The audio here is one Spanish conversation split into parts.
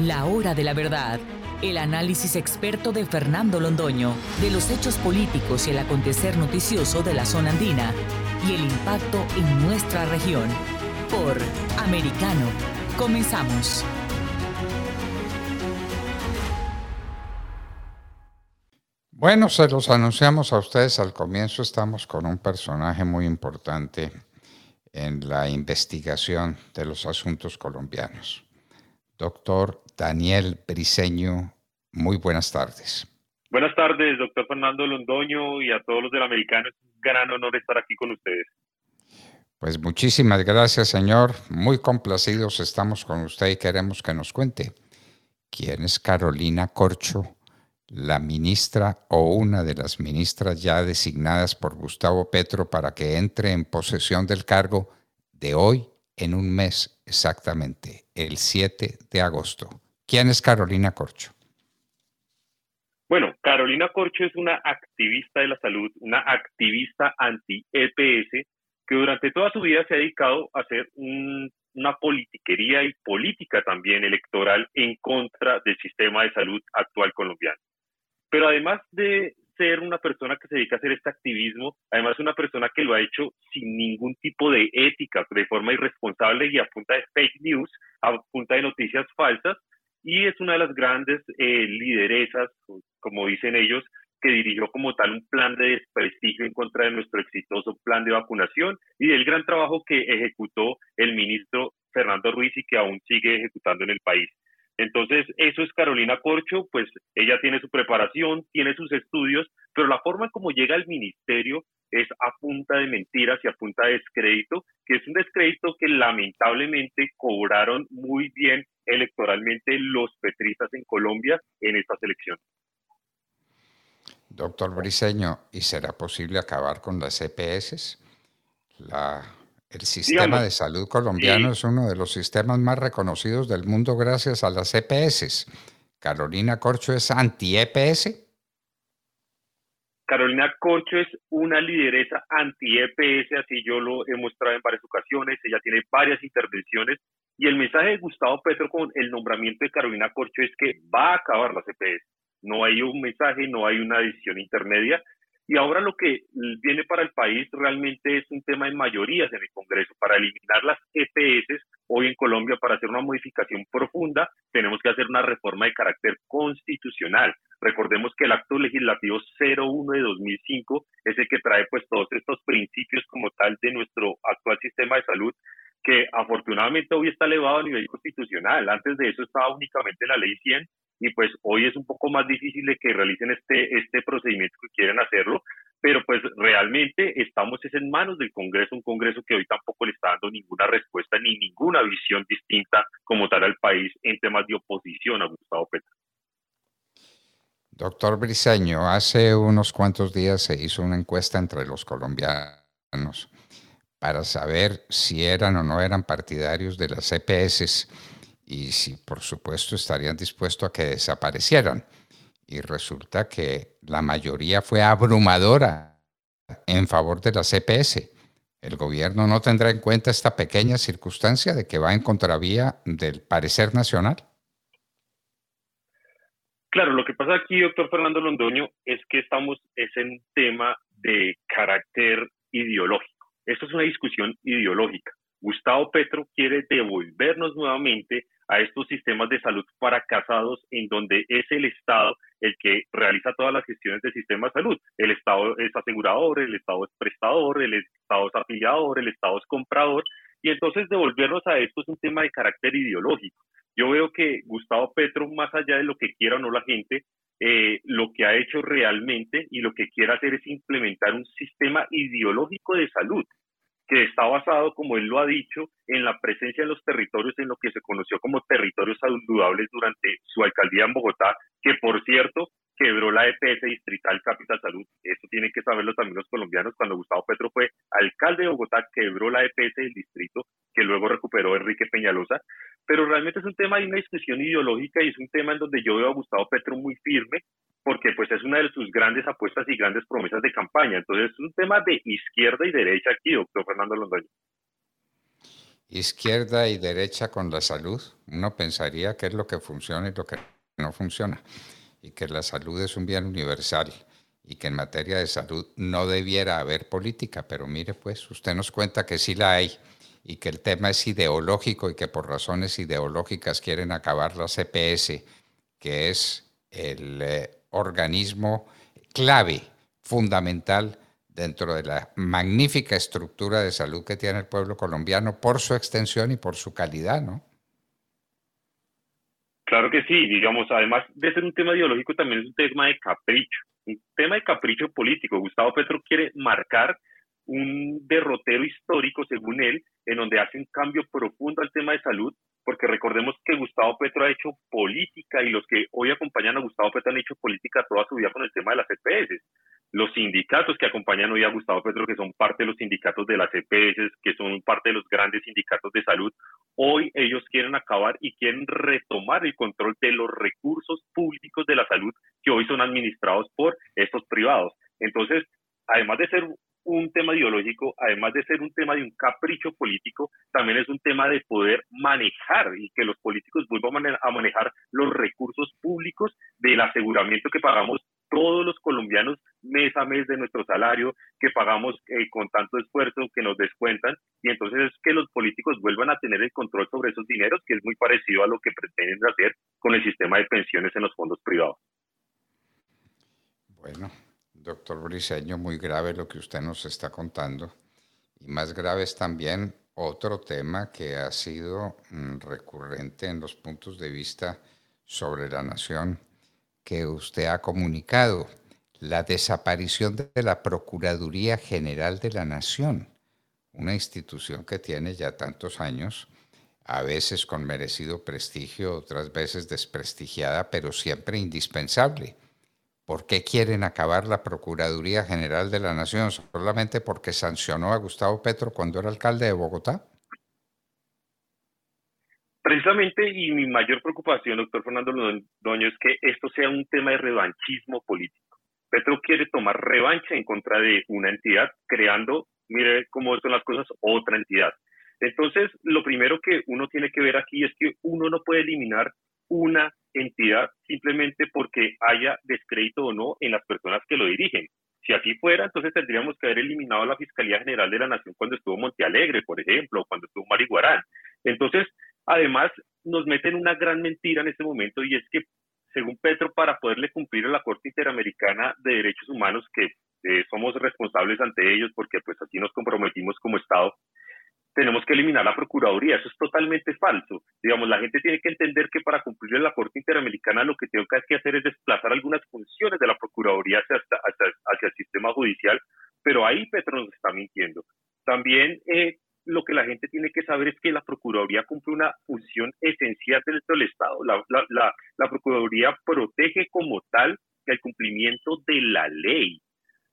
La hora de la verdad. El análisis experto de Fernando Londoño de los hechos políticos y el acontecer noticioso de la zona andina y el impacto en nuestra región. Por Americano. Comenzamos. Bueno, se los anunciamos a ustedes al comienzo. Estamos con un personaje muy importante en la investigación de los asuntos colombianos. Doctor Daniel Briseño, muy buenas tardes. Buenas tardes, doctor Fernando Londoño y a todos los del americano. Es un gran honor estar aquí con ustedes. Pues muchísimas gracias, señor. Muy complacidos estamos con usted y queremos que nos cuente quién es Carolina Corcho, la ministra o una de las ministras ya designadas por Gustavo Petro para que entre en posesión del cargo de hoy en un mes exactamente, el 7 de agosto. ¿Quién es Carolina Corcho? Bueno, Carolina Corcho es una activista de la salud, una activista anti-EPS, que durante toda su vida se ha dedicado a hacer una politiquería y política también electoral en contra del sistema de salud actual colombiano. Pero además de ser una persona que se dedica a hacer este activismo, además una persona que lo ha hecho sin ningún tipo de ética, de forma irresponsable y a punta de fake news, a punta de noticias falsas, y es una de las grandes eh, lideresas, como dicen ellos, que dirigió como tal un plan de desprestigio en contra de nuestro exitoso plan de vacunación y del gran trabajo que ejecutó el ministro Fernando Ruiz y que aún sigue ejecutando en el país. Entonces, eso es Carolina Corcho, pues ella tiene su preparación, tiene sus estudios, pero la forma como llega al ministerio es a punta de mentiras y a punta de descrédito, que es un descrédito que lamentablemente cobraron muy bien electoralmente los petristas en Colombia en estas elecciones. Doctor Briseño, ¿y será posible acabar con las EPS? La el sistema de salud colombiano es uno de los sistemas más reconocidos del mundo gracias a las EPS. ¿Carolina Corcho es anti-EPS? Carolina Corcho es una lideresa anti-EPS, así yo lo he mostrado en varias ocasiones, ella tiene varias intervenciones y el mensaje de Gustavo Petro con el nombramiento de Carolina Corcho es que va a acabar las EPS. No hay un mensaje, no hay una decisión intermedia, y ahora lo que viene para el país realmente es un tema de mayorías en el Congreso. Para eliminar las EPS hoy en Colombia, para hacer una modificación profunda, tenemos que hacer una reforma de carácter constitucional. Recordemos que el acto legislativo 01 de 2005 es el que trae pues todos estos principios como tal de nuestro actual sistema de salud que afortunadamente hoy está elevado a nivel constitucional. Antes de eso estaba únicamente la ley 100 y pues hoy es un poco más difícil de que realicen este, este procedimiento que quieren hacerlo, pero pues realmente estamos es en manos del Congreso, un Congreso que hoy tampoco le está dando ninguna respuesta ni ninguna visión distinta como tal al país en temas de oposición a Gustavo Petro. Doctor Briseño, hace unos cuantos días se hizo una encuesta entre los colombianos para saber si eran o no eran partidarios de las EPS y si por supuesto estarían dispuestos a que desaparecieran. Y resulta que la mayoría fue abrumadora en favor de la CPS. El gobierno no tendrá en cuenta esta pequeña circunstancia de que va en contravía del parecer nacional. Claro, lo que pasa aquí, doctor Fernando Londoño, es que estamos es en tema de carácter ideológico. Esto es una discusión ideológica. Gustavo Petro quiere devolvernos nuevamente a estos sistemas de salud fracasados en donde es el Estado el que realiza todas las gestiones del sistema de salud. El Estado es asegurador, el Estado es prestador, el Estado es afiliador, el Estado es comprador. Y entonces devolvernos a esto es un tema de carácter ideológico. Yo veo que Gustavo Petro, más allá de lo que quiera o no la gente, eh, lo que ha hecho realmente y lo que quiere hacer es implementar un sistema ideológico de salud que está basado, como él lo ha dicho, en la presencia en los territorios, en lo que se conoció como territorios saludables durante su alcaldía en Bogotá, que por cierto quebró la EPS Distrital Capital Salud. Eso tienen que saberlo también los colombianos. Cuando Gustavo Petro fue alcalde de Bogotá, quebró la EPS del distrito, que luego recuperó Enrique Peñalosa. Pero realmente es un tema de una discusión ideológica y es un tema en donde yo veo a Gustavo Petro muy firme, porque pues es una de sus grandes apuestas y grandes promesas de campaña. Entonces es un tema de izquierda y derecha aquí, doctor Fernando Londoño. izquierda y derecha con la salud. Uno pensaría que es lo que funciona y lo que no funciona, y que la salud es un bien universal y que en materia de salud no debiera haber política, pero mire pues, usted nos cuenta que sí la hay y que el tema es ideológico y que por razones ideológicas quieren acabar la CPS, que es el eh, organismo clave, fundamental dentro de la magnífica estructura de salud que tiene el pueblo colombiano por su extensión y por su calidad, ¿no? Claro que sí, digamos, además de ser un tema ideológico, también es un tema de capricho, un tema de capricho político. Gustavo Petro quiere marcar un derrotero histórico, según él, en donde hace un cambio profundo al tema de salud, porque recordemos que Gustavo Petro ha hecho política y los que hoy acompañan a Gustavo Petro han hecho política toda su vida con el tema de las EPS los sindicatos que acompañan hoy a Gustavo Petro, que son parte de los sindicatos de las EPS, que son parte de los grandes sindicatos de salud, hoy ellos quieren acabar y quieren retomar el control de los recursos públicos de la salud que hoy son administrados por estos privados. Entonces, además de ser un tema ideológico, además de ser un tema de un capricho político, también es un tema de poder manejar y que los políticos vuelvan a manejar los recursos públicos del aseguramiento que pagamos todos los colombianos mes a mes de nuestro salario que pagamos eh, con tanto esfuerzo que nos descuentan y entonces es que los políticos vuelvan a tener el control sobre esos dineros que es muy parecido a lo que pretenden hacer con el sistema de pensiones en los fondos privados. Bueno, doctor Briseño, muy grave lo que usted nos está contando y más grave es también otro tema que ha sido mm, recurrente en los puntos de vista sobre la nación que usted ha comunicado, la desaparición de la Procuraduría General de la Nación, una institución que tiene ya tantos años, a veces con merecido prestigio, otras veces desprestigiada, pero siempre indispensable. ¿Por qué quieren acabar la Procuraduría General de la Nación? ¿Solamente porque sancionó a Gustavo Petro cuando era alcalde de Bogotá? Precisamente, y mi mayor preocupación, doctor Fernando Londoño, es que esto sea un tema de revanchismo político. Petro quiere tomar revancha en contra de una entidad, creando, mire cómo son las cosas, otra entidad. Entonces, lo primero que uno tiene que ver aquí es que uno no puede eliminar una entidad simplemente porque haya descrédito o no en las personas que lo dirigen. Si así fuera, entonces tendríamos que haber eliminado la Fiscalía General de la Nación cuando estuvo Montealegre, por ejemplo, o cuando estuvo Mariguarán. Entonces, Además, nos meten una gran mentira en este momento y es que, según Petro, para poderle cumplir a la Corte Interamericana de Derechos Humanos, que eh, somos responsables ante ellos porque pues así nos comprometimos como Estado, tenemos que eliminar la Procuraduría. Eso es totalmente falso. Digamos, la gente tiene que entender que para cumplir a la Corte Interamericana lo que tengo que hacer es desplazar algunas funciones de la Procuraduría hacia, el sistema judicial, pero ahí Petro nos está mintiendo. También eh, lo que la gente tiene que saber es que la Procuraduría cumple una función esencial dentro del Estado. La, la, Procuraduría protege como tal el cumplimiento de la ley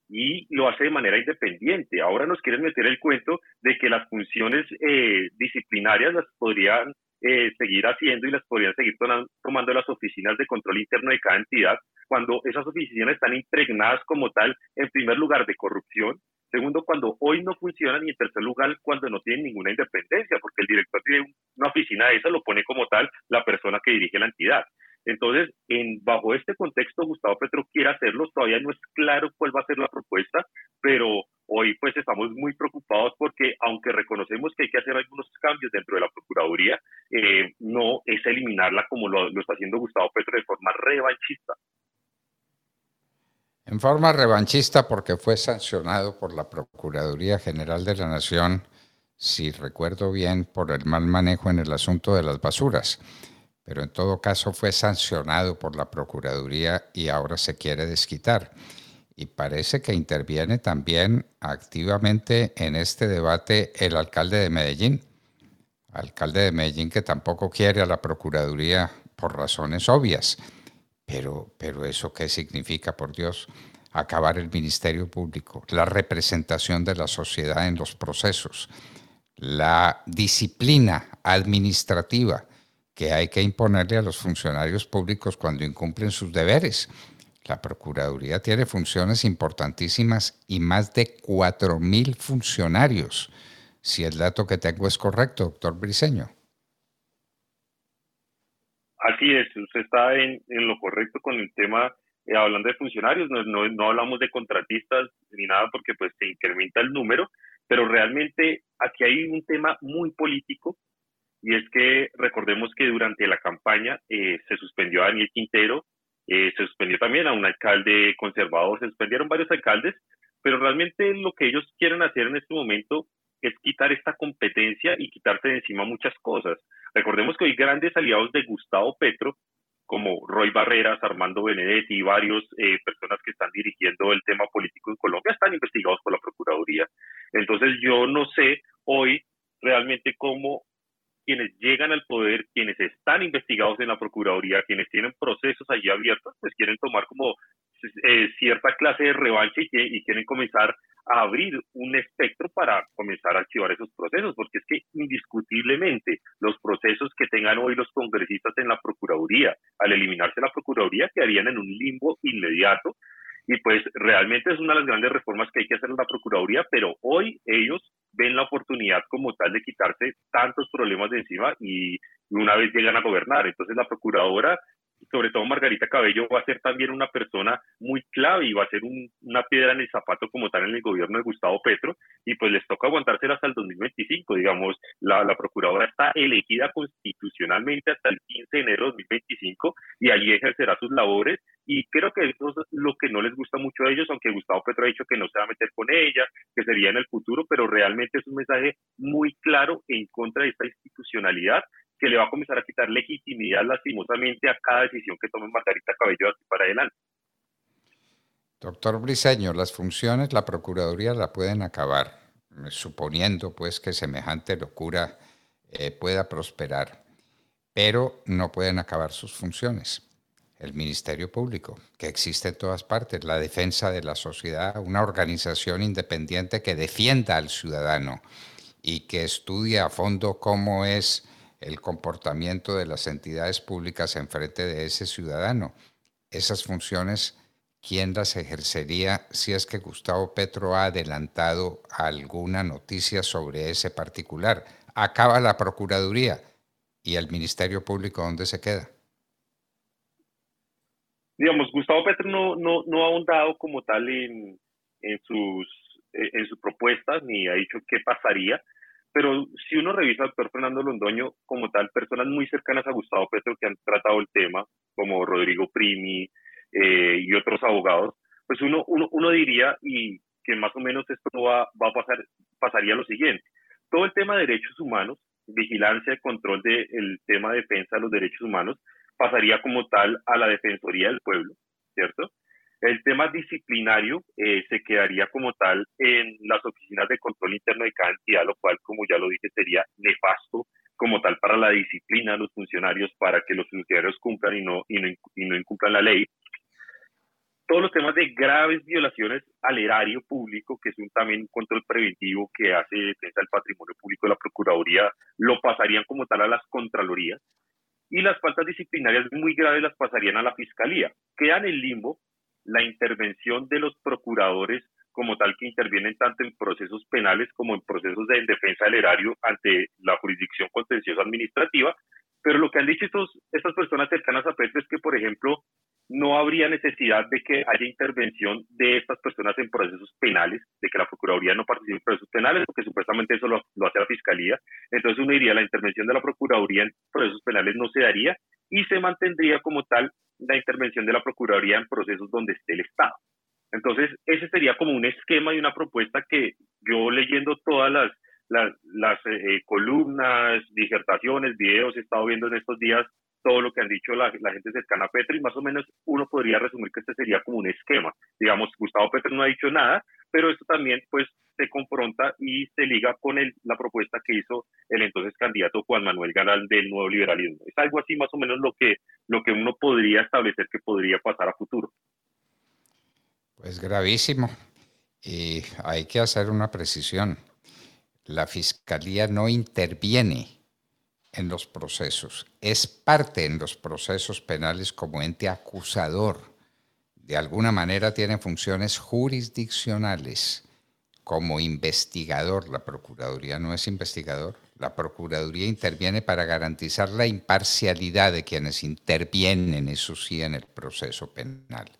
y lo hace de manera independiente. Ahora nos quieren meter el cuento de que las funciones eh, disciplinarias las podrían eh, seguir haciendo y las podrían seguir tomando las oficinas de control interno de cada entidad, cuando esas oficinas están impregnadas como tal, en primer lugar, de corrupción, Segundo, cuando hoy no funcionan y en tercer lugar, cuando no tienen ninguna independencia, porque el director tiene una oficina de esa, lo pone como tal la persona que dirige la entidad. Entonces, en, bajo este contexto, Gustavo Petro quiere hacerlo, todavía no es claro cuál va a ser la propuesta, pero hoy pues estamos muy preocupados porque aunque reconocemos que hay que hacer algunos cambios dentro de la Procuraduría, eh, no es eliminarla como lo, lo está haciendo Gustavo Petro de forma revanchista. En forma revanchista porque fue sancionado por la Procuraduría General de la Nación, si recuerdo bien, por el mal manejo en el asunto de las basuras. Pero en todo caso fue sancionado por la Procuraduría y ahora se quiere desquitar. Y parece que interviene también activamente en este debate el alcalde de Medellín. Alcalde de Medellín que tampoco quiere a la Procuraduría por razones obvias pero, pero eso qué significa, por Dios, acabar el Ministerio Público, la representación de la sociedad en los procesos, la disciplina administrativa que hay que imponerle a los funcionarios públicos cuando incumplen sus deberes. La Procuraduría tiene funciones importantísimas y más de 4.000 funcionarios si el dato que tengo es correcto, doctor Briseño. Así es, usted está en, lo correcto con el tema, eh, hablando de funcionarios, no, no, hablamos de contratistas ni nada porque pues se incrementa el número, pero realmente aquí hay un tema muy político y es que recordemos que durante la campaña eh, se suspendió a Daniel Quintero, eh, se suspendió también a un alcalde conservador, se suspendieron varios alcaldes, pero realmente lo que ellos quieren hacer en este momento es quitar esta competencia y quitarse de encima muchas cosas. Recordemos que hay grandes aliados de Gustavo Petro, como Roy Barreras, Armando Benedetti y varios eh, personas que están dirigiendo el tema político en Colombia, están investigados por la Procuraduría. Entonces yo no sé hoy realmente cómo quienes llegan al poder, quienes están investigados en la Procuraduría, quienes tienen procesos allí abiertos, pues quieren tomar como eh, cierta clase de revancha y, quieren comenzar a abrir un espectro para comenzar a archivar esos procesos, porque es que indiscutiblemente los procesos que tengan hoy los congresistas en la Procuraduría, al eliminarse la Procuraduría, quedarían en un limbo inmediato. Y pues realmente es una de las grandes reformas que hay que hacer en la Procuraduría, pero hoy ellos ven la oportunidad como tal de quitarse tantos problemas de encima y una vez llegan a gobernar. Entonces la Procuradora sobre todo Margarita Cabello va a ser también una persona muy clave y va a ser una piedra en el zapato como tal en el gobierno de Gustavo Petro. Y pues les toca aguantársela hasta el 2025, digamos, la, la procuradora está elegida constitucionalmente hasta el 15 de enero de 2025 y allí ejercerá sus labores y creo que eso es lo que no les gusta mucho a ellos, aunque Gustavo Petro ha dicho que no se va a meter con ella, que sería en el futuro, pero realmente es un mensaje muy claro en contra de esta institucionalidad que le va a comenzar a quitar legitimidad lastimosamente a cada decisión que tome Margarita Cabello aquí para adelante. Doctor Briseño, las funciones la Procuraduría la pueden acabar, suponiendo pues que semejante locura eh, pueda prosperar, pero no pueden acabar sus funciones. El Ministerio Público, que existe en todas partes, la defensa de la sociedad, una organización independiente que defienda al ciudadano y que estudie a fondo cómo es el comportamiento de las entidades públicas en frente de ese ciudadano. Esas funciones, ¿quién las ejercería si es que Gustavo Petro ha adelantado alguna noticia sobre ese particular? Acaba la Procuraduría y el Ministerio Público, ¿dónde se queda? Digamos, Gustavo Petro no, no, no ha ahondado como tal en, en, sus, en sus propuestas ni ha dicho qué pasaría pero si uno revisa al doctor Fernando Londoño como tal, personas muy cercanas a Gustavo Petro que han tratado el tema, como Rodrigo Primi eh, y otros abogados, pues uno, uno, uno, diría y que más o menos esto va, va a pasar, pasaría lo siguiente. Todo el tema de derechos humanos, vigilancia control del tema de defensa de los derechos humanos, pasaría como tal a la Defensoría del Pueblo, ¿cierto? El tema disciplinario eh, se quedaría como tal en las oficinas de control interno de cada entidad, lo cual, como ya lo dije, sería nefasto como tal para la disciplina de los funcionarios, para que los funcionarios cumplan y no, y no, incumplan la ley. Todos los temas de graves violaciones al erario público, que es un también control preventivo que hace defensa del patrimonio público de la Procuraduría, lo pasarían como tal a las Contralorías. Y las faltas disciplinarias muy graves las pasarían a la Fiscalía. Quedan en limbo la intervención de los procuradores como tal que intervienen tanto en procesos penales como en procesos de defensa del erario ante la jurisdicción contenciosa administrativa. Pero lo que han dicho estos, estas personas cercanas a Petro es que, por ejemplo, no habría necesidad de que haya intervención de estas personas en procesos penales, de que la Procuraduría no participe en procesos penales, porque supuestamente eso lo, lo hace la Fiscalía. Entonces uno diría, la intervención de la Procuraduría en procesos penales no se daría y se mantendría como tal la intervención de la Procuraduría en procesos donde esté el Estado. Entonces, ese sería como un esquema y una propuesta que yo leyendo todas las, eh, columnas, disertaciones, videos, he estado viendo en estos días todo lo que han dicho la, gente cercana a Petro y más o menos uno podría resumir que este sería como un esquema. Digamos, Gustavo Petro no ha dicho nada, pero esto también pues se confronta y se liga con el, la propuesta que hizo el entonces candidato Juan Manuel Galán del nuevo liberalismo. Es algo así más o menos lo que, lo que uno podría establecer que podría pasar a futuro. Pues gravísimo. Y hay que hacer una precisión. La fiscalía no interviene en los procesos, es parte en los procesos penales como ente acusador. De alguna manera tiene funciones jurisdiccionales como investigador. La Procuraduría no es investigador. La Procuraduría interviene para garantizar la imparcialidad de quienes intervienen, eso sí, en el proceso penal,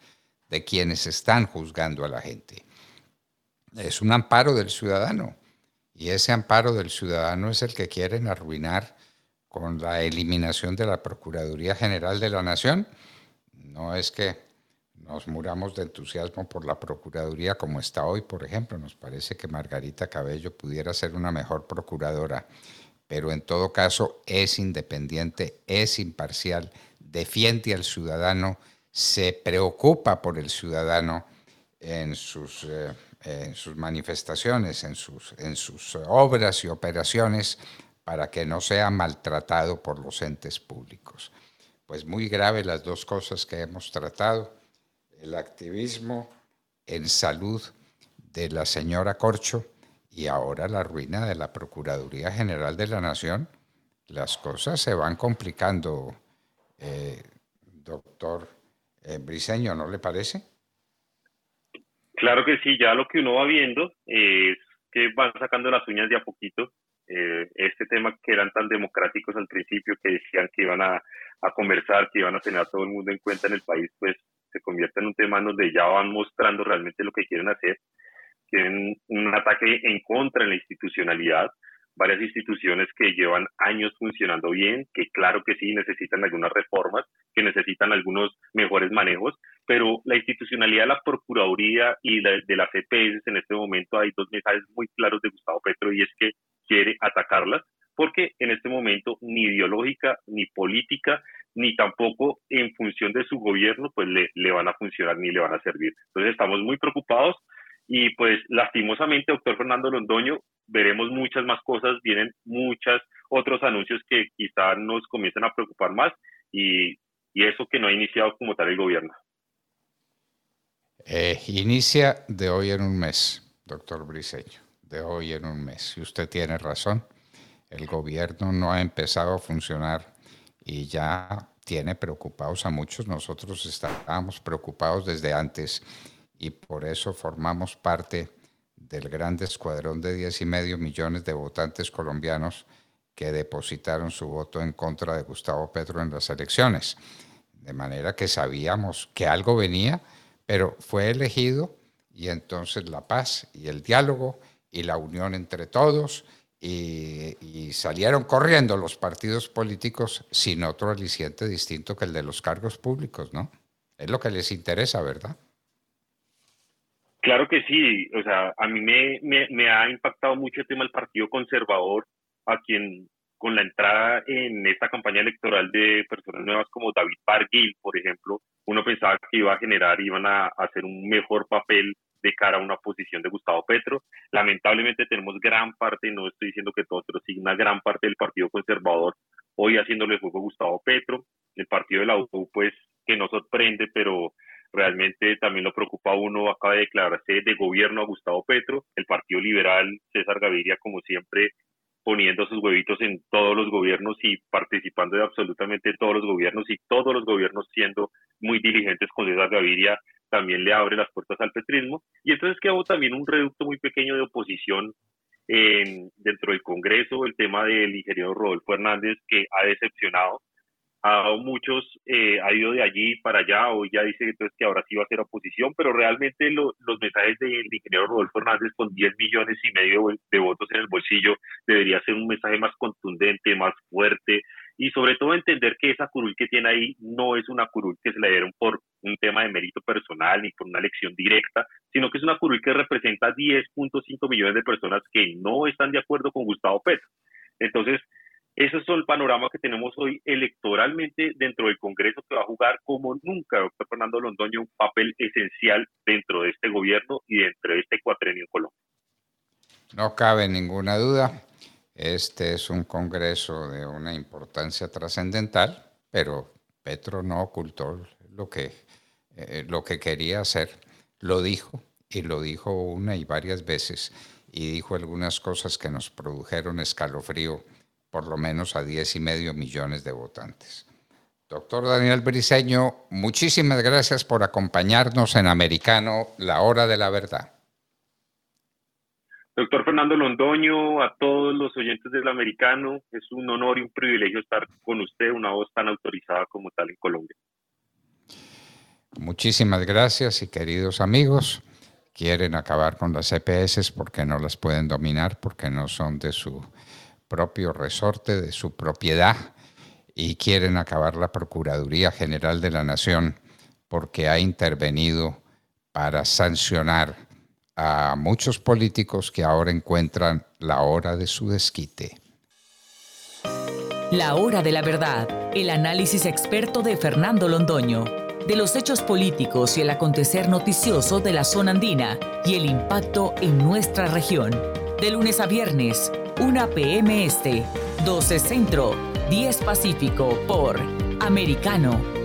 de quienes están juzgando a la gente. Es un amparo del ciudadano y ese amparo del ciudadano es el que quieren arruinar con la eliminación de la Procuraduría General de la Nación. No es que nos muramos de entusiasmo por la Procuraduría como está hoy, por ejemplo. Nos parece que Margarita Cabello pudiera ser una mejor procuradora, pero en todo caso es independiente, es imparcial, defiende al ciudadano, se preocupa por el ciudadano en sus, eh, manifestaciones, en sus obras y operaciones, para que no sea maltratado por los entes públicos. Pues muy grave las dos cosas que hemos tratado el activismo en salud de la señora Corcho y ahora la ruina de la Procuraduría General de la Nación, las cosas se van complicando, eh, doctor eh, Briseño, ¿no le parece? Claro que sí, ya lo que uno va viendo es que van sacando las uñas de a poquito. Eh, este tema que eran tan democráticos al principio, que decían que iban a, a conversar, que iban a tener a todo el mundo en cuenta en el país, pues se convierte en un tema donde ya van mostrando realmente lo que quieren hacer. Tienen un ataque en contra de la institucionalidad, varias instituciones que llevan años funcionando bien, que claro que sí necesitan algunas reformas, que necesitan algunos mejores manejos, pero la institucionalidad de la Procuraduría y de las EPS en este momento hay dos mensajes muy claros de Gustavo Petro y es que quiere atacarlas porque en este momento ni ideológica ni política ni tampoco en función de su gobierno, pues le, le van a funcionar ni le van a servir. Entonces estamos muy preocupados y pues lastimosamente, doctor Fernando Londoño, veremos muchas más cosas, vienen muchos otros anuncios que quizá nos comiencen a preocupar más y, y eso que no ha iniciado como tal el gobierno. Eh, inicia de hoy en un mes, doctor Briseño, de hoy en un mes. Y usted tiene razón, el gobierno no ha empezado a funcionar y ya tiene preocupados a muchos. Nosotros estábamos preocupados desde antes y por eso formamos parte del gran escuadrón de 10 y medio millones de votantes colombianos que depositaron su voto en contra de Gustavo Petro en las elecciones. De manera que sabíamos que algo venía, pero fue elegido y entonces la paz y el diálogo y la unión entre todos y, salieron corriendo los partidos políticos sin otro aliciente distinto que el de los cargos públicos, ¿no? Es lo que les interesa, ¿verdad? Claro que sí, o sea, a mí me, ha impactado mucho el tema del Partido Conservador, a quien con la entrada en esta campaña electoral de personas nuevas como David Barguil, por ejemplo, uno pensaba que iba a generar, iban a hacer un mejor papel de cara a una posición de Gustavo Petro. Lamentablemente tenemos gran parte, no estoy diciendo que todos, pero sí una gran parte del Partido Conservador hoy haciéndole juego a Gustavo Petro. El partido de la U, pues, que no sorprende, pero realmente también lo preocupa a uno, acaba de declararse de gobierno a Gustavo Petro, el Partido Liberal, César Gaviria, como siempre, poniendo sus huevitos en todos los gobiernos y participando de absolutamente todos los gobiernos y todos los gobiernos siendo muy diligentes con César Gaviria también le abre las puertas al petrismo. Y entonces quedó también un reducto muy pequeño de oposición dentro del Congreso, el tema del ingeniero Rodolfo Hernández, que ha decepcionado. A muchos, eh, ha ido de allí para allá, hoy ya dice entonces que ahora sí va a ser oposición, pero realmente los mensajes del ingeniero Rodolfo Hernández con 10 millones y medio de votos en el bolsillo debería ser un mensaje más contundente, más fuerte, y sobre todo entender que esa curul que tiene ahí no es una curul que se le dieron por un tema de mérito personal ni por una elección directa, sino que es una curul que representa 10.5 millones de personas que no están de acuerdo con Gustavo Petro. Entonces, ese es el panorama que tenemos hoy electoralmente dentro del Congreso que va a jugar como nunca, doctor Fernando Londoño, un papel esencial dentro de este gobierno y dentro de este cuatrenio en Colombia. No cabe ninguna duda. Este es un Congreso de una importancia trascendental, pero Petro no ocultó lo que, eh, lo que quería hacer. Lo dijo y lo dijo una y varias veces y dijo algunas cosas que nos produjeron escalofrío, por lo menos a diez y medio millones de votantes. Doctor Daniel Briseño, muchísimas gracias por acompañarnos en Americano, la hora de la verdad. Doctor Fernando Londoño, a todos los oyentes del americano, es un honor y un privilegio estar con usted, una voz tan autorizada como tal en Colombia. Muchísimas gracias y queridos amigos, quieren acabar con las EPS porque no las pueden dominar, porque no son de su propio resorte, de su propiedad, y quieren acabar la Procuraduría General de la Nación porque ha intervenido para sancionar a muchos políticos que ahora encuentran la hora de su desquite. La hora de la verdad, el análisis experto de Fernando Londoño, de los hechos políticos y el acontecer noticioso de la zona andina y el impacto en nuestra región. De lunes a viernes, 1 p.m. Este, 12 Centro, 10 Pacífico por Americano